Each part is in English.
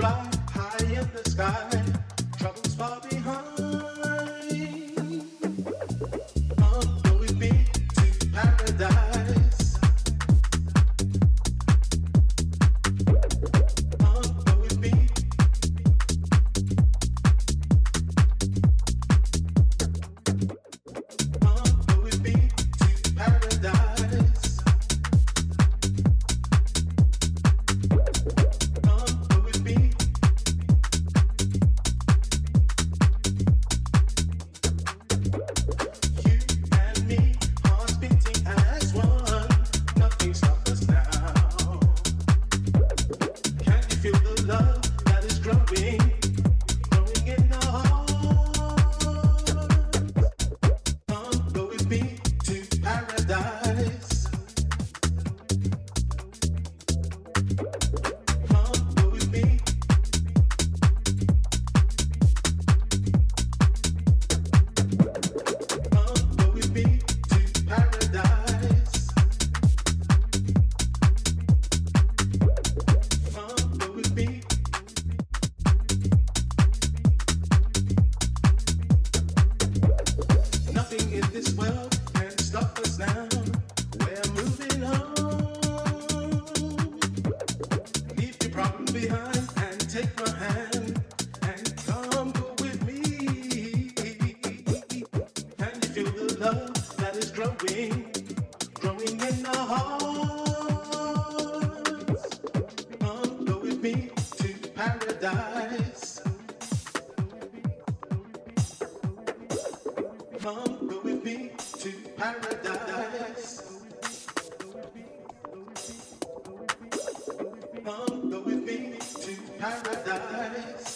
fly high in the sky. come, will we be to paradise? Come, will we be to paradise?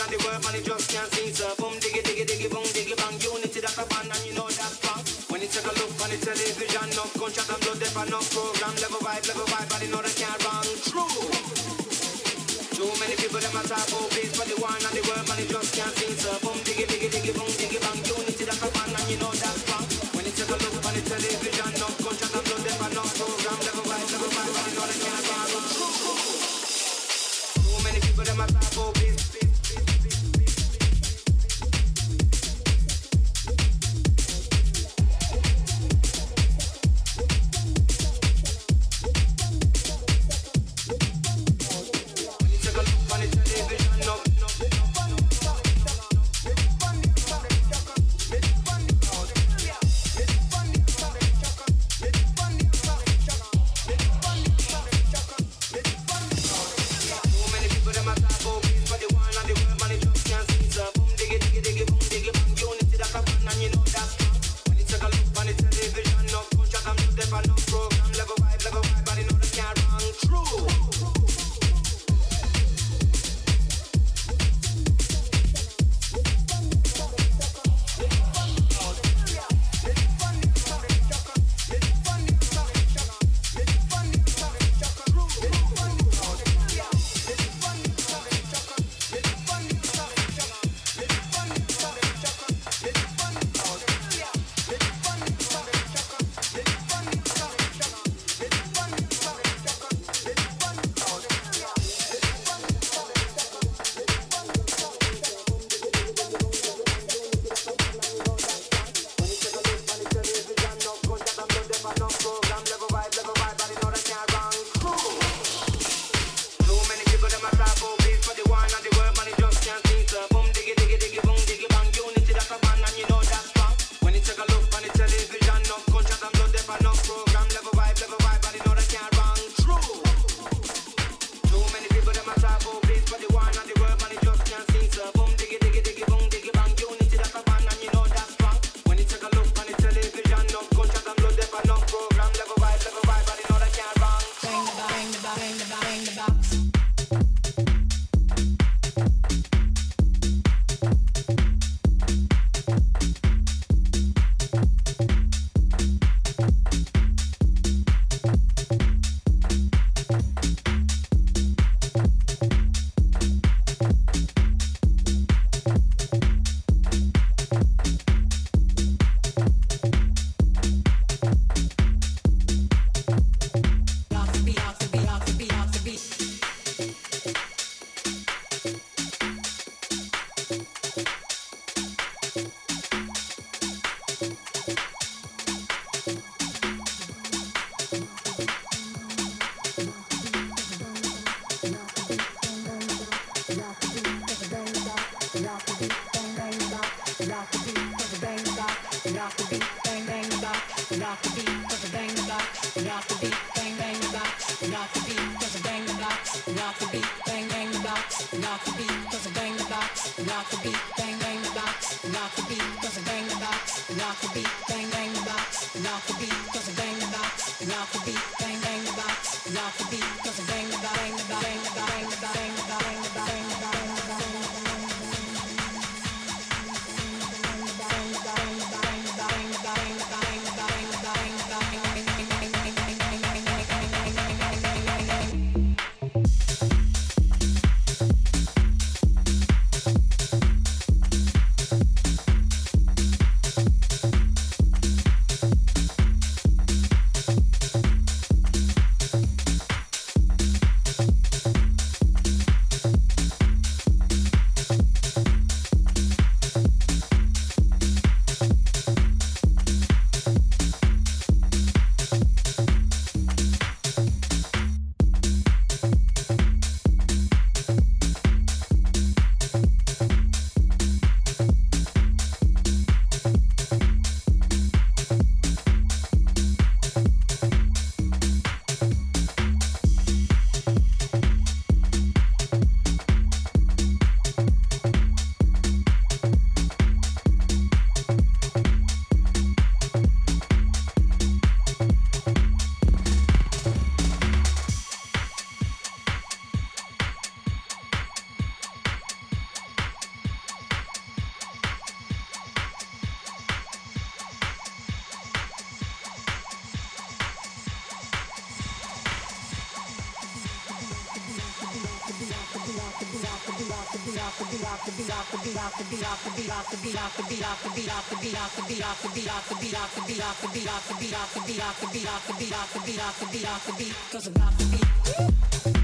One and the word man it just can't see. knock the beat, doesn't bang the box, knock the beat, bang bang the box, knock the beat, doesn't bang the box, knock the beat, bang bang the box, knock the beat. Beat.